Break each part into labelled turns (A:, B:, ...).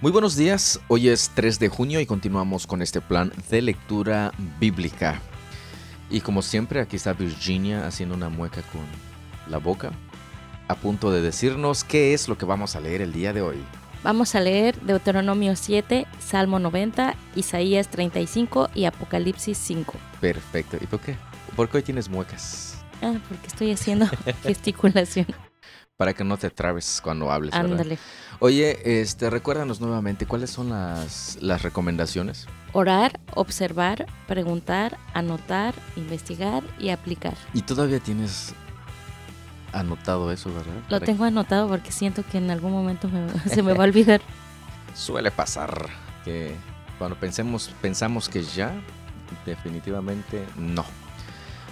A: Muy buenos días, hoy es 3 de junio y continuamos con este plan de lectura bíblica. Y como siempre, aquí está Virginia haciendo una mueca con la boca, a punto de decirnos qué es lo que vamos a leer el día de hoy.
B: Vamos a leer Deuteronomio 7, Salmo 90, Isaías 35 y Apocalipsis 5.
A: Perfecto. ¿Y por qué? ¿Por qué hoy tienes muecas?
B: Ah, porque estoy haciendo gesticulación.
A: Para que no te trabes cuando hables. ¿verdad?
B: Ándale.
A: Oye, este, recuérdanos nuevamente, ¿cuáles son las, las recomendaciones?
B: Orar, observar, preguntar, anotar, investigar y aplicar.
A: Y todavía tienes anotado eso, ¿verdad?
B: Lo
A: Para-
B: tengo anotado porque siento que en algún momento me- se me va a olvidar.
A: Suele pasar que cuando pensemos, pensamos que ya, definitivamente no.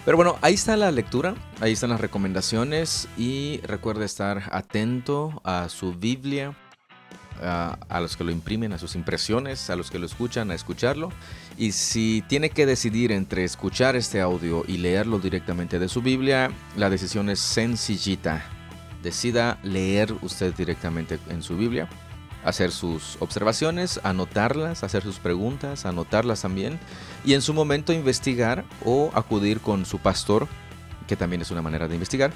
A: Pero bueno, ahí está la lectura, ahí están las recomendaciones y recuerde estar atento a su Biblia, a, los que lo imprimen, a sus impresiones, a los que lo escuchan, a escucharlo. Y si tiene que decidir entre escuchar este audio y leerlo directamente de su Biblia, la decisión es sencillita. Decida leer usted directamente en su Biblia hacer sus observaciones, anotarlas, hacer sus preguntas, anotarlas también y en su momento investigar o acudir con su pastor, que también es una manera de investigar,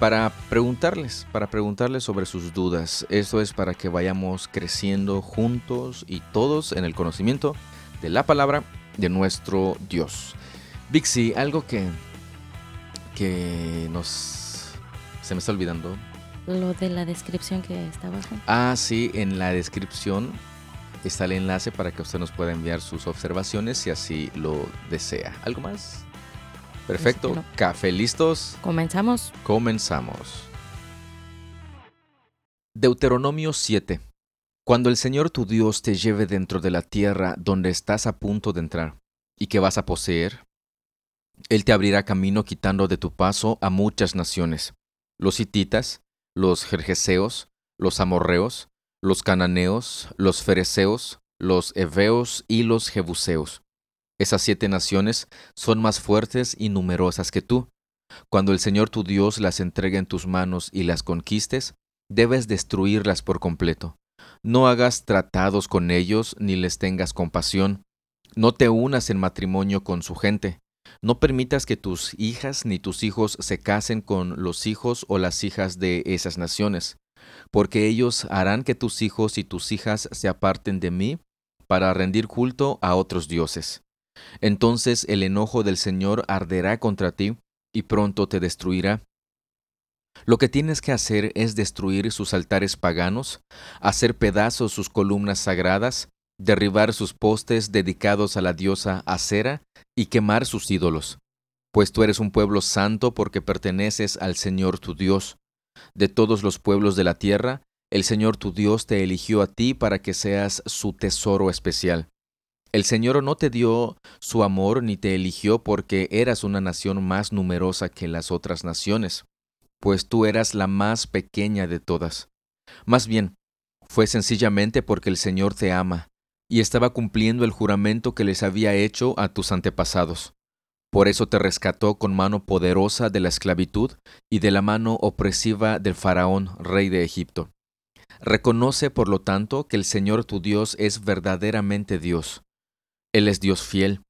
A: para preguntarles, para preguntarles sobre sus dudas. Esto es para que vayamos creciendo juntos y todos en el conocimiento de la palabra de nuestro Dios. Vixi, algo que que nos se me está olvidando.
B: Lo de la descripción que está abajo.
A: Ah, sí, en la descripción está el enlace para que usted nos pueda enviar sus observaciones si así lo desea. ¿Algo más? Perfecto.
B: No.
A: Café listos.
B: Comenzamos.
A: Comenzamos. Deuteronomio 7. Cuando el Señor tu Dios te lleve dentro de la tierra donde estás a punto de entrar y que vas a poseer, Él te abrirá camino quitando de tu paso a muchas naciones, los hititas, los jerjeseos, los amorreos, los cananeos, los fereceos, los heveos y los jebuseos. Esas siete naciones son más fuertes y numerosas que tú. Cuando el Señor tu Dios las entregue en tus manos y las conquistes, debes destruirlas por completo. No hagas tratados con ellos ni les tengas compasión. No te unas en matrimonio con su gente. No permitas que tus hijas ni tus hijos se casen con los hijos o las hijas de esas naciones, porque ellos harán que tus hijos y tus hijas se aparten de mí para rendir culto a otros dioses. Entonces el enojo del Señor arderá contra ti y pronto te destruirá. Lo que tienes que hacer es destruir sus altares paganos, hacer pedazos sus columnas sagradas, derribar sus postes dedicados a la diosa Acera y quemar sus ídolos. Pues tú eres un pueblo santo porque perteneces al Señor tu Dios. De todos los pueblos de la tierra, el Señor tu Dios te eligió a ti para que seas su tesoro especial. El Señor no te dio su amor ni te eligió porque eras una nación más numerosa que las otras naciones, pues tú eras la más pequeña de todas. Más bien, fue sencillamente porque el Señor te ama y estaba cumpliendo el juramento que les había hecho a tus antepasados. Por eso te rescató con mano poderosa de la esclavitud y de la mano opresiva del faraón, rey de Egipto. Reconoce, por lo tanto, que el Señor tu Dios es verdaderamente Dios. Él es Dios fiel,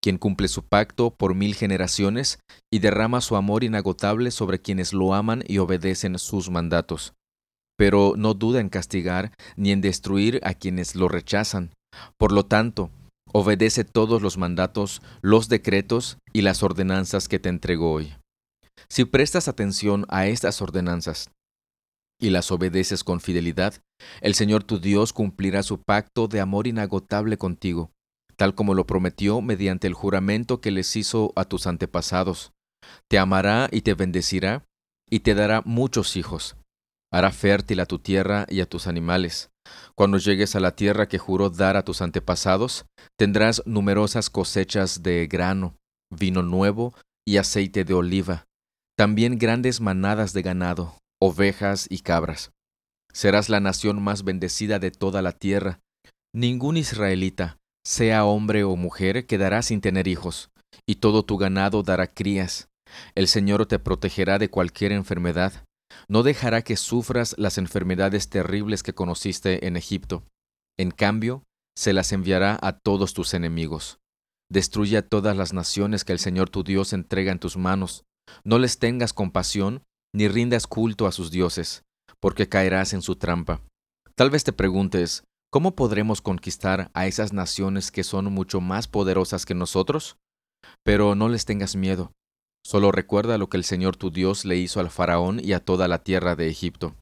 A: quien cumple su pacto por mil generaciones y derrama su amor inagotable sobre quienes lo aman y obedecen sus mandatos. Pero no duda en castigar ni en destruir a quienes lo rechazan. Por lo tanto, obedece todos los mandatos, los decretos y las ordenanzas que te entrego hoy. Si prestas atención a estas ordenanzas y las obedeces con fidelidad, el Señor tu Dios cumplirá su pacto de amor inagotable contigo, tal como lo prometió mediante el juramento que les hizo a tus antepasados. Te amará y te bendecirá, y te dará muchos hijos. Hará fértil a tu tierra y a tus animales. Cuando llegues a la tierra que juró dar a tus antepasados, tendrás numerosas cosechas de grano, vino nuevo y aceite de oliva, también grandes manadas de ganado, ovejas y cabras. Serás la nación más bendecida de toda la tierra. Ningún israelita, sea hombre o mujer, quedará sin tener hijos, y todo tu ganado dará crías. El Señor te protegerá de cualquier enfermedad. No dejará que sufras las enfermedades terribles que conociste en Egipto. En cambio, se las enviará a todos tus enemigos. Destruye a todas las naciones que el Señor tu Dios entrega en tus manos. No les tengas compasión, ni rindas culto a sus dioses, porque caerás en su trampa. Tal vez te preguntes, ¿cómo podremos conquistar a esas naciones que son mucho más poderosas que nosotros? Pero no les tengas miedo. Solo recuerda lo que el Señor tu Dios le hizo al faraón y a toda la tierra de Egipto.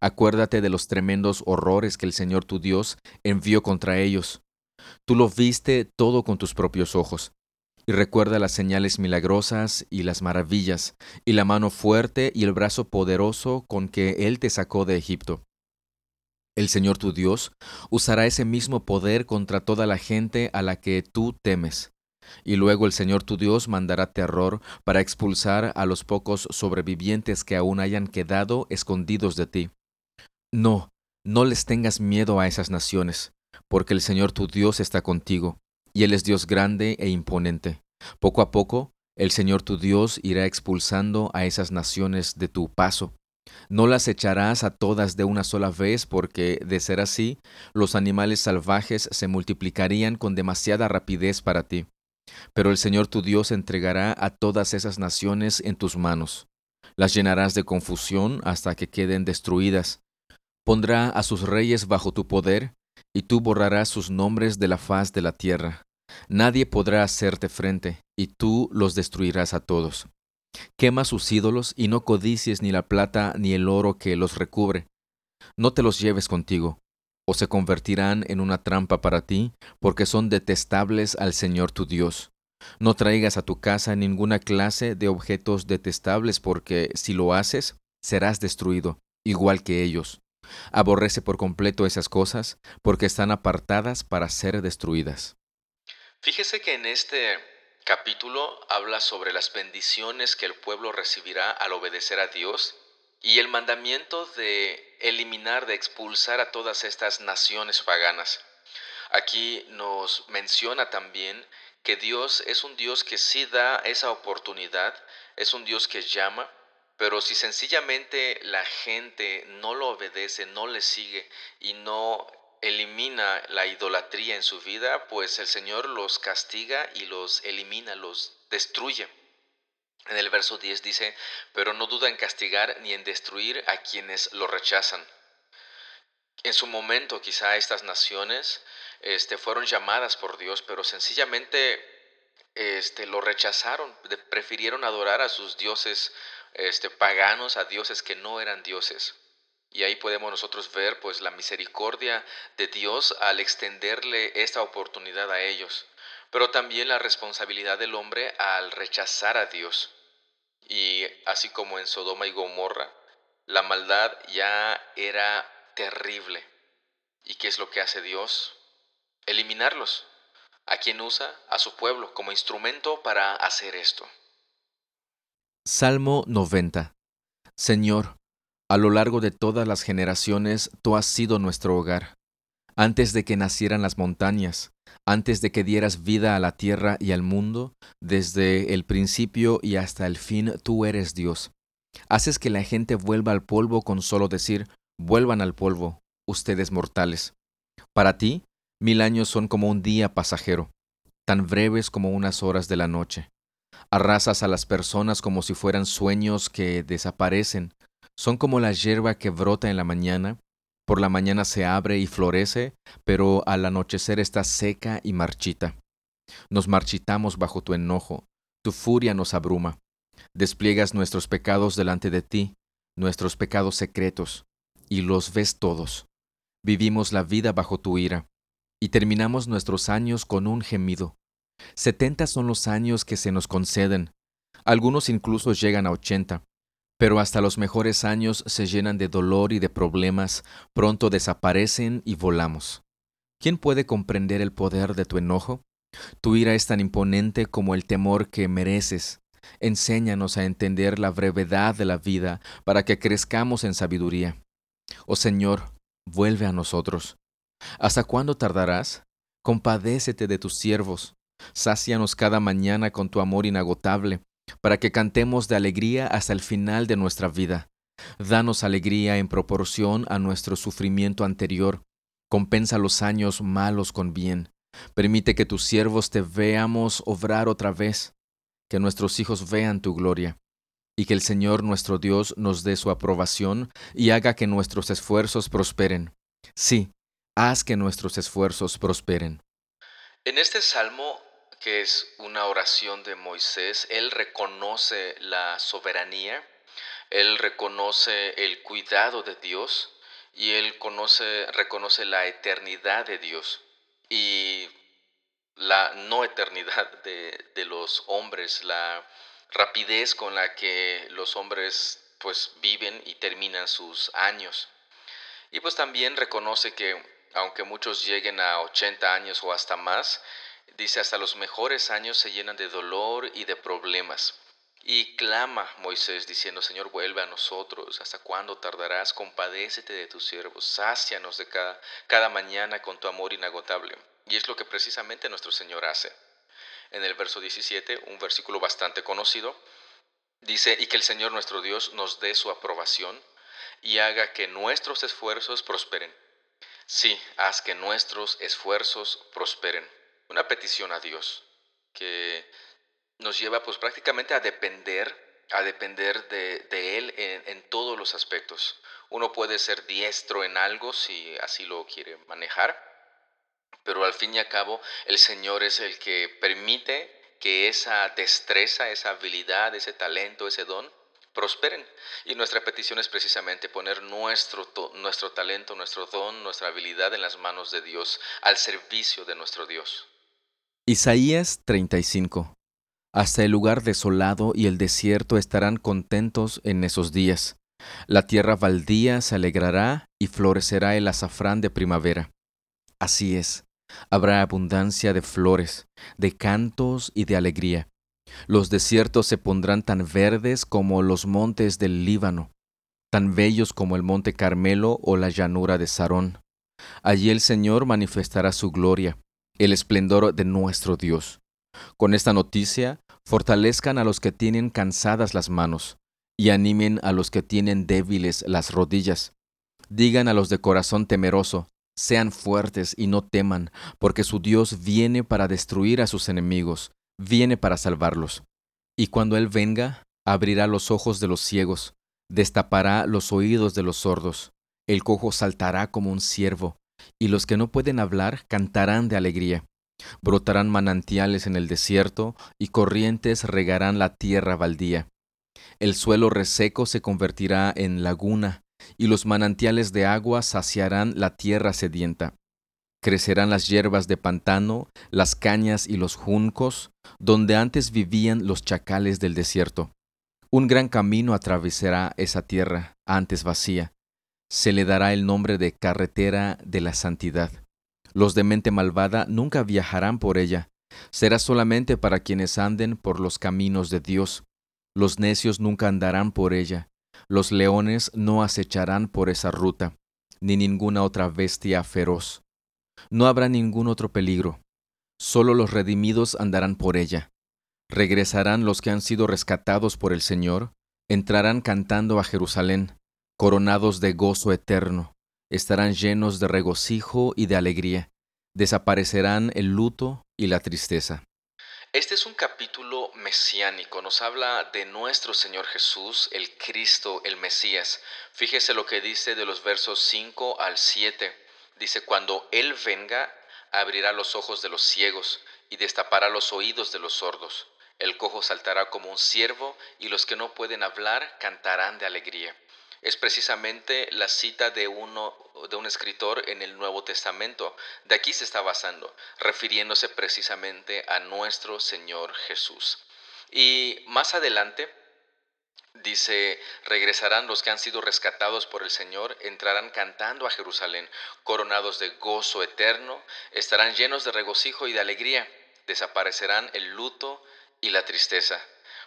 A: Acuérdate de los tremendos horrores que el Señor tu Dios envió contra ellos. Tú lo viste todo con tus propios ojos. Y recuerda las señales milagrosas y las maravillas, y la mano fuerte y el brazo poderoso con que Él te sacó de Egipto. El Señor tu Dios usará ese mismo poder contra toda la gente a la que tú temes. Y luego el Señor tu Dios mandará terror para expulsar a los pocos sobrevivientes que aún hayan quedado escondidos de ti. No, no les tengas miedo a esas naciones, porque el Señor tu Dios está contigo, y Él es Dios grande e imponente. Poco a poco, el Señor tu Dios irá expulsando a esas naciones de tu paso. No las echarás a todas de una sola vez, porque, de ser así, los animales salvajes se multiplicarían con demasiada rapidez para ti. Pero el Señor tu Dios entregará a todas esas naciones en tus manos. Las llenarás de confusión hasta que queden destruidas, Pondrá a sus reyes bajo tu poder, y tú borrarás sus nombres de la faz de la tierra. Nadie podrá hacerte frente, y tú los destruirás a todos. Quema sus ídolos y no codicies ni la plata ni el oro que los recubre. No te los lleves contigo, o se convertirán en una trampa para ti, porque son detestables al Señor tu Dios. No traigas a tu casa ninguna clase de objetos detestables, porque si lo haces, serás destruido, igual que ellos. Aborrece por completo esas cosas porque están apartadas para ser destruidas.
C: Fíjese que en este capítulo habla sobre las bendiciones que el pueblo recibirá al obedecer a Dios y el mandamiento de eliminar, de expulsar a todas estas naciones paganas. Aquí nos menciona también que Dios es un Dios que sí da esa oportunidad, es un Dios que llama, pero si sencillamente la gente no lo obedece, no le sigue y no elimina la idolatría en su vida, pues el Señor los castiga y los elimina, los destruye. En el verso 10 dice, pero no duda en castigar ni en destruir a quienes lo rechazan. En su momento quizá estas naciones este, fueron llamadas por Dios, pero sencillamente este, lo rechazaron, prefirieron adorar a sus dioses este, paganos, a dioses que no eran dioses. Y ahí podemos nosotros ver pues la misericordia de Dios al extenderle esta oportunidad a ellos, pero también la responsabilidad del hombre al rechazar a Dios. Y así como en Sodoma y Gomorra, la maldad ya era terrible. ¿Y qué es lo que hace Dios? Eliminarlos. ¿A quien usa? A su pueblo como instrumento para hacer esto.
A: Salmo 90 Señor, a lo largo de todas las generaciones tú has sido nuestro hogar. Antes de que nacieran las montañas, antes de que dieras vida a la tierra y al mundo, desde el principio y hasta el fin tú eres Dios. Haces que la gente vuelva al polvo con solo decir, vuelvan al polvo, ustedes mortales. Para ti, mil años son como un día pasajero, tan breves como unas horas de la noche. Arrasas a las personas como si fueran sueños que desaparecen. Son como la hierba que brota en la mañana. Por la mañana se abre y florece, pero al anochecer está seca y marchita. Nos marchitamos bajo tu enojo. Tu furia nos abruma. Despliegas nuestros pecados delante de ti, nuestros pecados secretos, y los ves todos. Vivimos la vida bajo tu ira, y terminamos nuestros años con un gemido. Setenta son los años que se nos conceden. Algunos incluso llegan a ochenta. Pero hasta los mejores años se llenan de dolor y de problemas, pronto desaparecen y volamos. ¿Quién puede comprender el poder de tu enojo? Tu ira es tan imponente como el temor que mereces. Enséñanos a entender la brevedad de la vida para que crezcamos en sabiduría. Oh Señor, vuelve a nosotros. ¿Hasta cuándo tardarás? Compadécete de tus siervos. Sácianos cada mañana con tu amor inagotable, para que cantemos de alegría hasta el final de nuestra vida. Danos alegría en proporción a nuestro sufrimiento anterior, Compensa los años malos con bien. Permite que tus siervos te veamos obrar otra vez, que nuestros hijos vean tu gloria, y que el Señor nuestro Dios nos dé su aprobación y haga que nuestros esfuerzos prosperen. Sí, haz que nuestros esfuerzos prosperen.
C: En este salmo, que es una oración de Moisés, él reconoce la soberanía, él reconoce el cuidado de Dios y él conoce, reconoce la eternidad de Dios y la no eternidad de, de los hombres, la rapidez con la que los hombres pues viven y terminan sus años. Y pues también reconoce que aunque muchos lleguen a 80 años o hasta más, dice hasta los mejores años se llenan de dolor y de problemas. Y clama Moisés diciendo, Señor, vuelve a nosotros, ¿hasta cuándo tardarás? Compadécete de tus siervos, sácianos de cada, cada mañana con tu amor inagotable. Y es lo que precisamente nuestro Señor hace. En el verso 17, un versículo bastante conocido, dice, y que el Señor nuestro Dios nos dé su aprobación y haga que nuestros esfuerzos prosperen. Sí, haz que nuestros esfuerzos prosperen. Una petición a Dios que nos lleva pues prácticamente a depender, a depender de, Él en, en, todos los aspectos. Uno puede ser diestro en algo si así lo quiere manejar, pero al fin y al cabo el Señor es el que permite que esa destreza, esa habilidad, ese talento, ese don, prosperen. Y nuestra petición es precisamente poner nuestro, nuestro talento, nuestro don, nuestra habilidad en las manos de Dios, al servicio de nuestro Dios.
A: Isaías 35 hasta el lugar desolado y el desierto estarán contentos en esos días. La tierra baldía se alegrará y florecerá el azafrán de primavera. Así es, habrá abundancia de flores, de cantos y de alegría. Los desiertos se pondrán tan verdes como los montes del Líbano, tan bellos como el monte Carmelo o la llanura de Sarón. Allí el Señor manifestará su gloria, el esplendor de nuestro Dios. Con esta noticia Fortalezcan a los que tienen cansadas las manos, y animen a los que tienen débiles las rodillas. Digan a los de corazón temeroso, sean fuertes y no teman, porque su Dios viene para destruir a sus enemigos, viene para salvarlos. Y cuando Él venga, abrirá los ojos de los ciegos, destapará los oídos de los sordos, el cojo saltará como un ciervo, y los que no pueden hablar cantarán de alegría. Brotarán manantiales en el desierto y corrientes regarán la tierra baldía. El suelo reseco se convertirá en laguna y los manantiales de agua saciarán la tierra sedienta. Crecerán las hierbas de pantano, las cañas y los juncos, donde antes vivían los chacales del desierto. Un gran camino atravesará esa tierra, antes vacía. Se le dará el nombre de carretera de la santidad. Los de mente malvada nunca viajarán por ella. Será solamente para quienes anden por los caminos de Dios. Los necios nunca andarán por ella. Los leones no acecharán por esa ruta, ni ninguna otra bestia feroz. No habrá ningún otro peligro. Solo los redimidos andarán por ella. Regresarán los que han sido rescatados por el Señor, entrarán cantando a Jerusalén, coronados de gozo eterno estarán llenos de regocijo y de alegría. Desaparecerán el luto y la tristeza.
C: Este es un capítulo mesiánico, nos habla de nuestro Señor Jesús, el Cristo, el Mesías. Fíjese lo que dice de los versos 5 al 7. Dice, cuando Él venga, abrirá los ojos de los ciegos y destapará los oídos de los sordos. El cojo saltará como un ciervo y los que no pueden hablar cantarán de alegría es precisamente la cita de, uno, de un escritor en el Nuevo Testamento. De aquí se está basando, refiriéndose precisamente a nuestro Señor Jesús. Y más adelante dice, regresarán los que han sido rescatados por el Señor, entrarán cantando a Jerusalén, coronados de gozo eterno, estarán llenos de regocijo y de alegría, desaparecerán el luto y la tristeza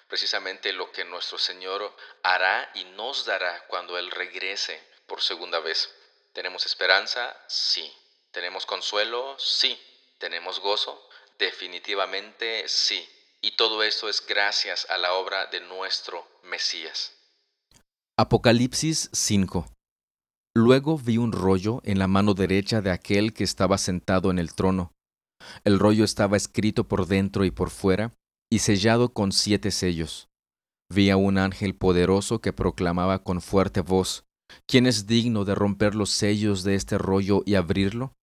C: precisamente lo que nuestro Señor hará y nos dará cuando Él regrese por segunda vez. ¿Tenemos esperanza? Sí. ¿Tenemos consuelo? Sí. ¿Tenemos gozo? Definitivamente sí. Y todo esto es gracias a la obra de nuestro Mesías.
A: Apocalipsis 5 Luego vi un rollo en la mano derecha de aquel que estaba sentado en el trono. El rollo estaba escrito por dentro y por fuera, y sellado con siete sellos. Vi a un ángel poderoso que proclamaba con fuerte voz, ¿quién es digno de romper los sellos de este rollo y abrirlo?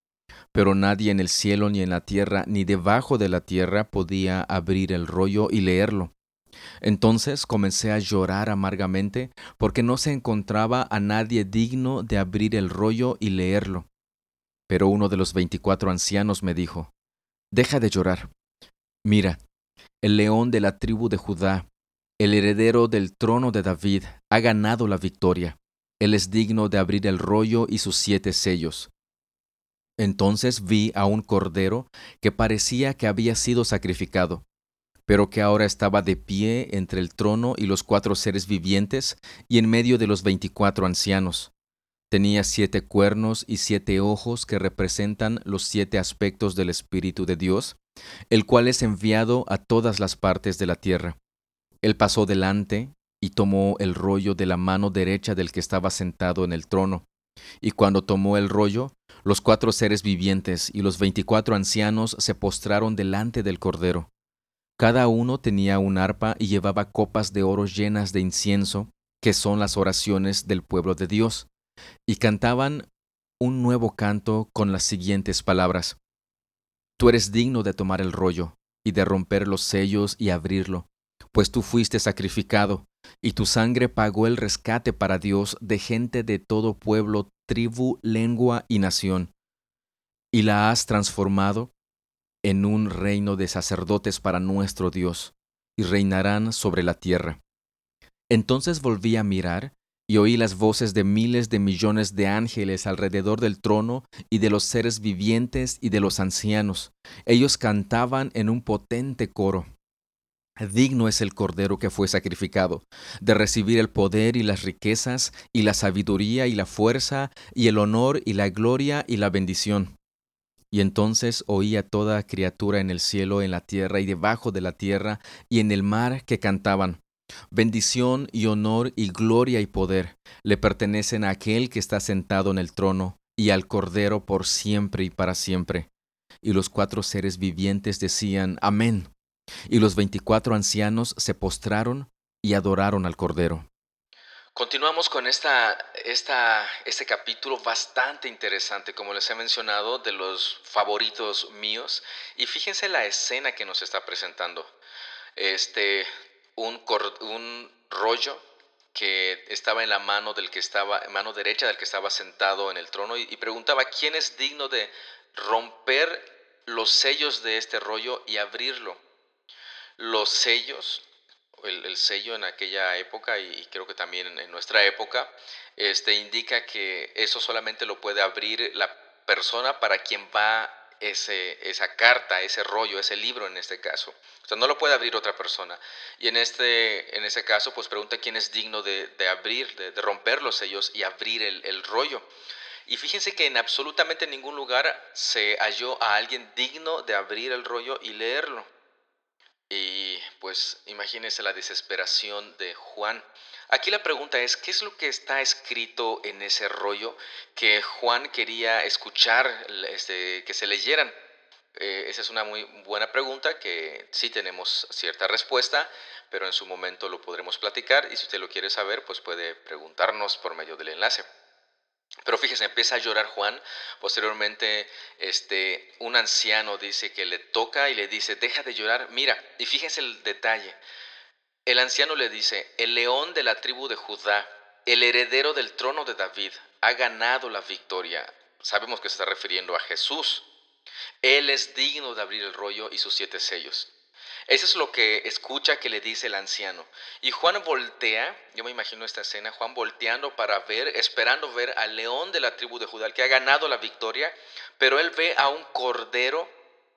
A: Pero nadie en el cielo ni en la tierra ni debajo de la tierra podía abrir el rollo y leerlo. Entonces comencé a llorar amargamente porque no se encontraba a nadie digno de abrir el rollo y leerlo. Pero uno de los veinticuatro ancianos me dijo, Deja de llorar. Mira, el león de la tribu de Judá, el heredero del trono de David, ha ganado la victoria. Él es digno de abrir el rollo y sus siete sellos. Entonces vi a un cordero que parecía que había sido sacrificado pero que ahora estaba de pie entre el trono y los cuatro seres vivientes y en medio de los veinticuatro ancianos. Tenía siete cuernos y siete ojos que representan los siete aspectos del Espíritu de Dios, el cual es enviado a todas las partes de la tierra. Él pasó delante y tomó el rollo de la mano derecha del que estaba sentado en el trono. Y cuando tomó el rollo, los cuatro seres vivientes y los veinticuatro ancianos se postraron delante del Cordero cada uno tenía un arpa y llevaba copas de oro llenas de incienso, que son las oraciones del pueblo de Dios, y cantaban un nuevo canto con las siguientes palabras. Tú eres digno de tomar el rollo, y de romper los sellos y abrirlo, pues tú fuiste sacrificado, y tu sangre pagó el rescate para Dios de gente de todo pueblo, tribu, lengua y nación, y la has transformado en un reino de sacerdotes para nuestro Dios, y reinarán sobre la tierra. Entonces volví a mirar, y oí las voces de miles de millones de ángeles alrededor del trono y de los seres vivientes y de los ancianos. Ellos cantaban en un potente coro. Digno es el Cordero que fue sacrificado, de recibir el poder y las riquezas, y la sabiduría y la fuerza, y el honor y la gloria y la bendición y entonces oí a toda criatura en el cielo, en la tierra y debajo de la tierra y en el mar que cantaban. Bendición y honor y gloria y poder le pertenecen a aquel que está sentado en el trono y al Cordero por siempre y para siempre. Y los cuatro seres vivientes decían, Amén. Y los veinticuatro ancianos se postraron y adoraron al Cordero.
C: Continuamos con esta, este capítulo bastante interesante, como les he mencionado, de los favoritos míos. Y fíjense la escena que nos está presentando. Este, un, rollo que estaba en la mano del que estaba, mano derecha del que estaba sentado en el trono, y, preguntaba quién es digno de romper los sellos de este rollo y abrirlo. Los sellos el, sello en aquella época y, creo que también en, nuestra época, este, indica que eso solamente lo puede abrir la persona para quien va ese, esa carta, ese rollo, ese libro en este caso. O sea, no lo puede abrir otra persona. Y en este, en ese caso, pues pregunta quién es digno de, abrir, de, romper los sellos y abrir el, el rollo. Y fíjense que en absolutamente ningún lugar se halló a alguien digno de abrir el rollo y leerlo. Y pues imagínense la desesperación de Juan. Aquí la pregunta es, ¿qué es lo que está escrito en ese rollo que Juan quería escuchar, este, que se leyeran? Eh, esa es una muy buena pregunta que sí tenemos cierta respuesta, pero en su momento lo podremos platicar y si usted lo quiere saber, pues puede preguntarnos por medio del enlace. Pero fíjese, empieza a llorar Juan. Posteriormente, este, un anciano dice que le toca y le dice, deja de llorar. Mira, y fíjense el detalle. El anciano le dice, el león de la tribu de Judá, el heredero del trono de David, ha ganado la victoria. Sabemos que se está refiriendo a Jesús. Él es digno de abrir el rollo y sus siete sellos. Eso es lo que escucha que le dice el anciano. Y Juan voltea, yo me imagino esta escena, Juan volteando para ver, esperando ver al león de la tribu de Judá, que ha ganado la victoria, pero él ve a un cordero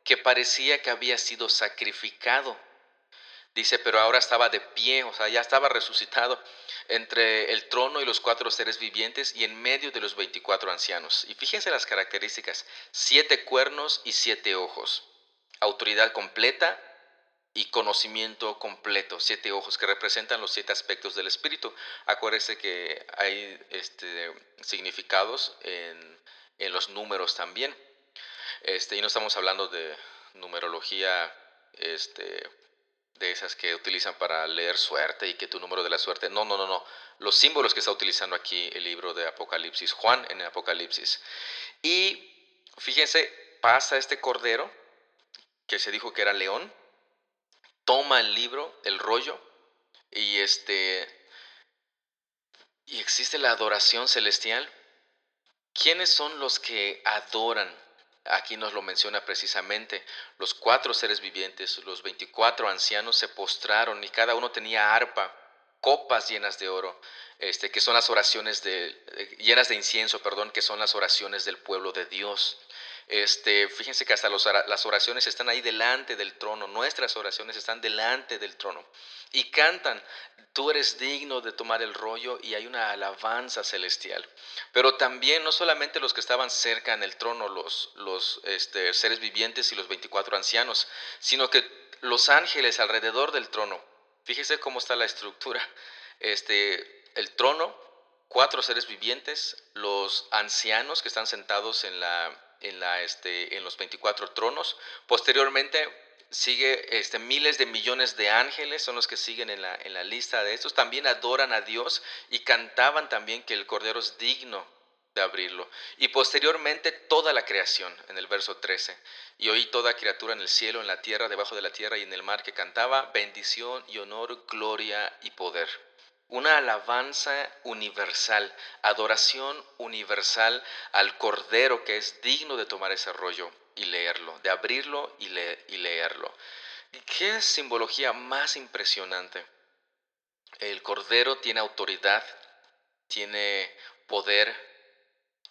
C: que parecía que había sido sacrificado. Dice, pero ahora estaba de pie, o sea, ya estaba resucitado entre el trono y los cuatro seres vivientes y en medio de los veinticuatro ancianos. Y fíjense las características, siete cuernos y siete ojos, autoridad completa, y conocimiento completo, siete ojos que representan los siete aspectos del espíritu. Acuérdese que hay este, significados en, en los números también. Este, y no estamos hablando de numerología este, de esas que utilizan para leer suerte y que tu número de la suerte. No, no, no, no. Los símbolos que está utilizando aquí el libro de Apocalipsis, Juan en el Apocalipsis. Y fíjense, pasa este cordero, que se dijo que era león, toma el libro, el rollo, y este. Y existe la adoración celestial. ¿Quiénes son los que adoran Aquí nos lo menciona precisamente. Los cuatro seres vivientes, los 24 ancianos se postraron y cada uno tenía arpa, copas llenas de oro, este, que son las oraciones de, llenas de incienso, perdón, que son las oraciones del pueblo de Dios. Este, fíjense que hasta las oraciones están ahí delante del trono, nuestras oraciones están delante del trono y cantan, tú eres digno de tomar el rollo y hay una alabanza celestial. Pero también no solamente los que estaban cerca en el trono, los, los este, seres vivientes y los 24 ancianos, sino que los ángeles alrededor del trono. Fíjese cómo está la estructura. Este, el trono, cuatro seres vivientes, los ancianos que están sentados en la en, la, este, en los 24 tronos. Posteriormente sigue este, miles de millones de ángeles, son los que siguen en la, en la lista de estos. También adoran a Dios y cantaban también que el Cordero es digno de abrirlo. Y posteriormente toda la creación, en el verso 13. Y oí toda criatura en el cielo, en la tierra, debajo de la tierra y en el mar que cantaba bendición y honor, gloria y poder una alabanza universal, adoración universal al Cordero que es digno de tomar ese rollo y leerlo, de abrirlo y, y leerlo. ¿Qué simbología más impresionante? El Cordero tiene autoridad, tiene poder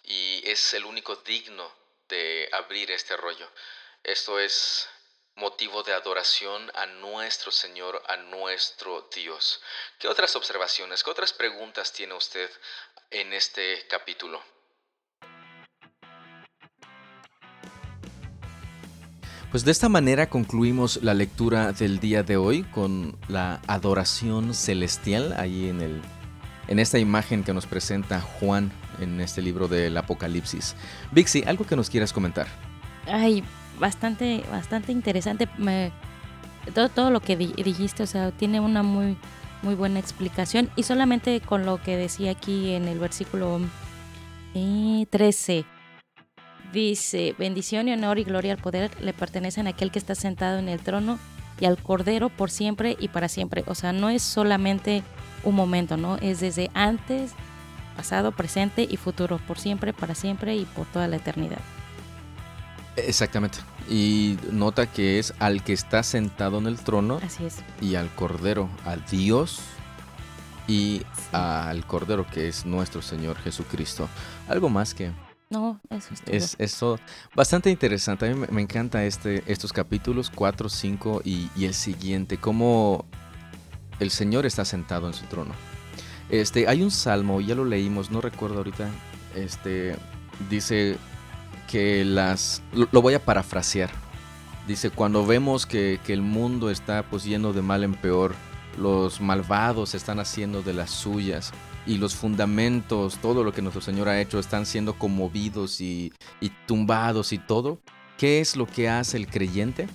C: y es el único digno de abrir este rollo. Esto es motivo de adoración a nuestro Señor, a nuestro Dios. ¿Qué otras observaciones, qué otras preguntas tiene usted en este capítulo?
A: Pues de esta manera concluimos la lectura del día de hoy con la adoración celestial ahí en el en esta imagen que nos presenta Juan en este libro del Apocalipsis. Vixi, algo que nos quieras comentar.
B: Ay, bastante, bastante interesante. todo, todo lo que dijiste, o sea, tiene una muy, muy buena explicación. Y solamente con lo que decía aquí en el versículo 13. Dice, bendición y honor y gloria al poder le pertenecen a aquel que está sentado en el trono y al Cordero por siempre y para siempre. O sea, no es solamente un momento, ¿no? Es desde antes, pasado, presente y futuro, por siempre, para siempre y por toda la eternidad.
A: Exactamente. Y nota que es al que está sentado en el trono.
B: Así es.
A: Y al Cordero, a Dios y al Cordero que es nuestro Señor Jesucristo. Algo más que...
B: No, eso es todo.
A: Es eso bastante interesante. A mí me, encanta este, estos capítulos 4, 5 y, el siguiente. Cómo el Señor está sentado en su trono. Este, hay un salmo, ya lo leímos, no recuerdo ahorita. Este, dice, que las... Lo, voy a parafrasear. Dice, cuando vemos que, el mundo está pues de mal en peor, los malvados están haciendo de las suyas y los fundamentos, todo lo que nuestro Señor ha hecho, están siendo conmovidos y, tumbados y todo. ¿Qué es lo que hace el creyente?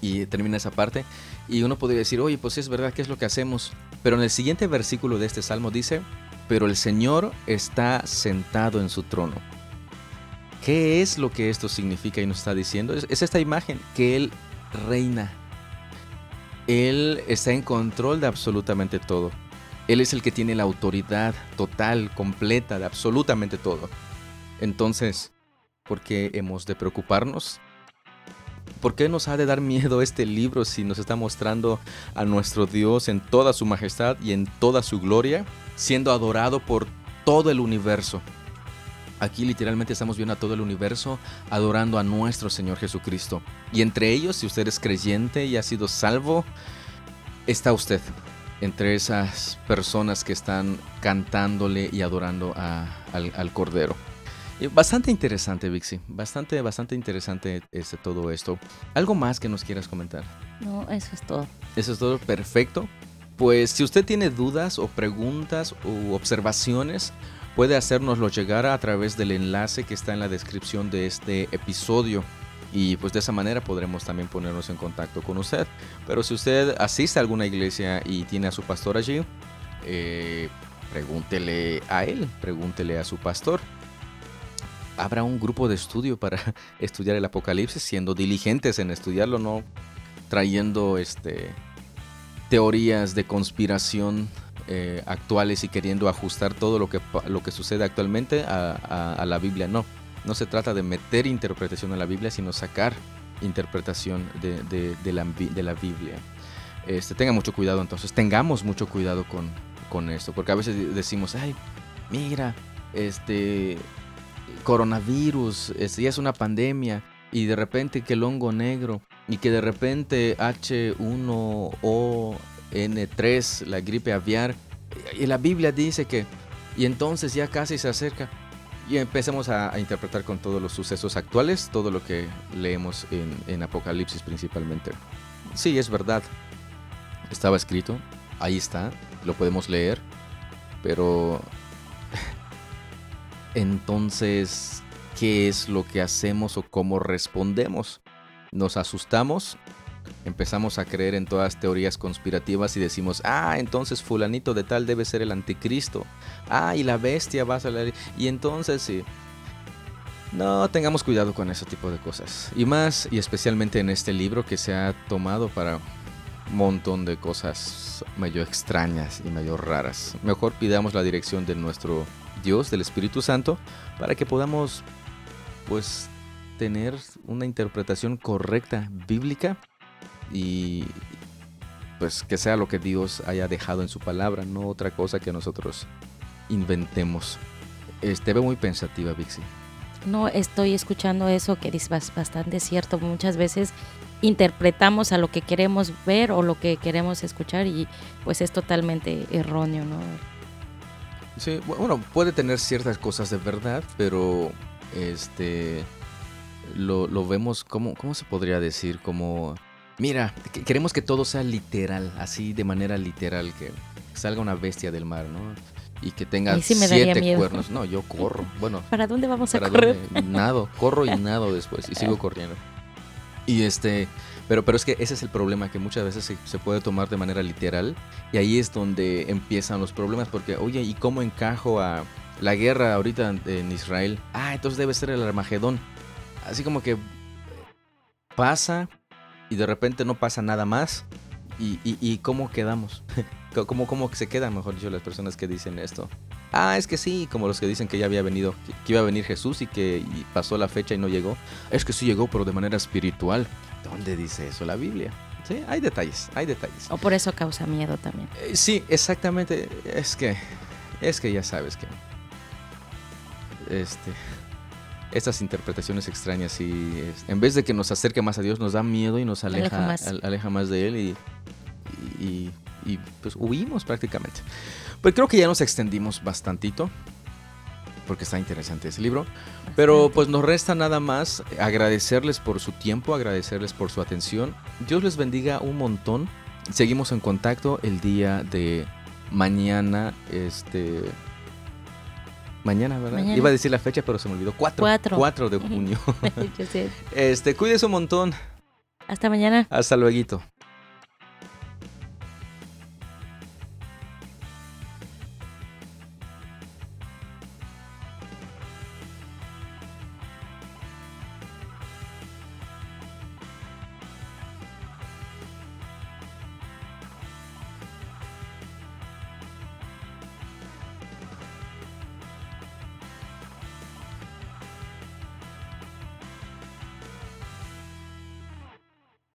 A: Y termina esa parte. Y uno podría decir, oye, pues es verdad, ¿qué es lo que hacemos? Pero en el siguiente versículo de este salmo dice, pero el Señor está sentado en su trono ¿Qué es lo que esto significa y nos está diciendo? Es, esta imagen, que Él reina. Él está en control de absolutamente todo. Él es el que tiene la autoridad total, completa de absolutamente todo. Entonces, ¿por qué hemos de preocuparnos? ¿Por qué nos ha de dar miedo este libro si nos está mostrando a nuestro Dios en toda su majestad y en toda su gloria, siendo adorado por todo el universo? Aquí literalmente estamos viendo a todo el universo adorando a nuestro Señor Jesucristo. Y entre ellos, si usted es creyente y ha sido salvo, está usted entre esas personas que están cantándole y adorando al, Cordero. Bastante interesante, Vixi. Bastante, bastante interesante este, todo esto. ¿Algo más que nos quieras comentar?
B: No, eso es todo.
A: Eso es todo, perfecto. Pues si usted tiene dudas o preguntas u observaciones, puede hacérnoslo llegar a través del enlace que está en la descripción de este episodio. Y pues de esa manera podremos también ponernos en contacto con usted. Pero si usted asiste a alguna iglesia y tiene a su pastor allí, eh, pregúntele a él, pregúntele a su pastor. Habrá un grupo de estudio para estudiar el Apocalipsis, siendo diligentes en estudiarlo, no trayendo este, teorías de conspiración eh, actuales y queriendo ajustar todo lo que, lo que sucede actualmente a, la Biblia. No, no se trata de meter interpretación a la Biblia, sino sacar interpretación de, la, Biblia. Este, tenga mucho cuidado entonces, tengamos mucho cuidado con, con esto, porque a veces decimos, ay, mira, este coronavirus, este, ya es una pandemia, y de repente que el hongo negro, y que de repente H1O-N3, la gripe aviar, y la Biblia dice que, y entonces ya casi se acerca, y empecemos a, interpretar con todos los sucesos actuales, todo lo que leemos en, Apocalipsis principalmente. Sí, es verdad, estaba escrito, ahí está, lo podemos leer, pero entonces, ¿qué es lo que hacemos o cómo respondemos? ¿Nos asustamos? Empezamos a creer en todas teorías conspirativas y decimos, ah, entonces fulanito de tal debe ser el anticristo. Ah, y la bestia va a salir. Y entonces sí. No, tengamos cuidado con ese tipo de cosas. Y más, y especialmente en este libro que se ha tomado para un montón de cosas medio extrañas y medio raras. Mejor pidamos la dirección de nuestro Dios, del Espíritu Santo, para que podamos, pues, tener una interpretación correcta bíblica y pues que sea lo que Dios haya dejado en su palabra, no otra cosa que nosotros inventemos. Te veo muy pensativa, Vixi.
B: No, estoy escuchando eso que dices bastante cierto. Muchas veces interpretamos a lo que queremos ver o lo que queremos escuchar y pues es totalmente erróneo, ¿no?
A: Sí, bueno, puede tener ciertas cosas de verdad, pero este lo, lo vemos como, ¿cómo se podría decir? Como, mira, queremos que todo sea literal, así de manera literal, que salga una bestia del mar, ¿no? Y que tenga siete cuernos. No, yo corro. Bueno.
B: ¿Para dónde vamos a correr?
A: Nado, corro y nado después y sigo corriendo. Y este, pero, pero es que ese es el problema, que muchas veces se, puede tomar de manera literal y ahí es donde empiezan los problemas, porque, oye, ¿y cómo encajo a la guerra ahorita en Israel? Ah, entonces debe ser el Armagedón. Así como que pasa y de repente no pasa nada más. ¿Y, y, cómo quedamos? ¿Cómo, ¿Cómo se quedan, mejor dicho, las personas que dicen esto? Ah, es que sí, como los que dicen que ya había venido, que, iba a venir Jesús y que pasó la fecha y no llegó. Es que sí llegó, pero de manera espiritual. ¿Dónde dice eso la Biblia? Sí, hay detalles, hay detalles.
B: O por eso causa miedo también.
A: Eh, sí, exactamente. Es que, es que ya sabes que, este, estas interpretaciones extrañas y en vez de que nos acerque más a Dios, nos da miedo y nos aleja, aleja más, de Él y, y, y pues huimos prácticamente. Pues creo que ya nos extendimos bastantito porque está interesante ese libro. Pero pues nos resta nada más agradecerles por su tiempo, agradecerles por su atención. Dios les bendiga un montón. Seguimos en contacto el día de mañana, este... Mañana, ¿verdad? Iba a decir la fecha, pero se me olvidó. 4. 4. de junio. este, cuídese un montón.
B: Hasta mañana.
A: Hasta luego.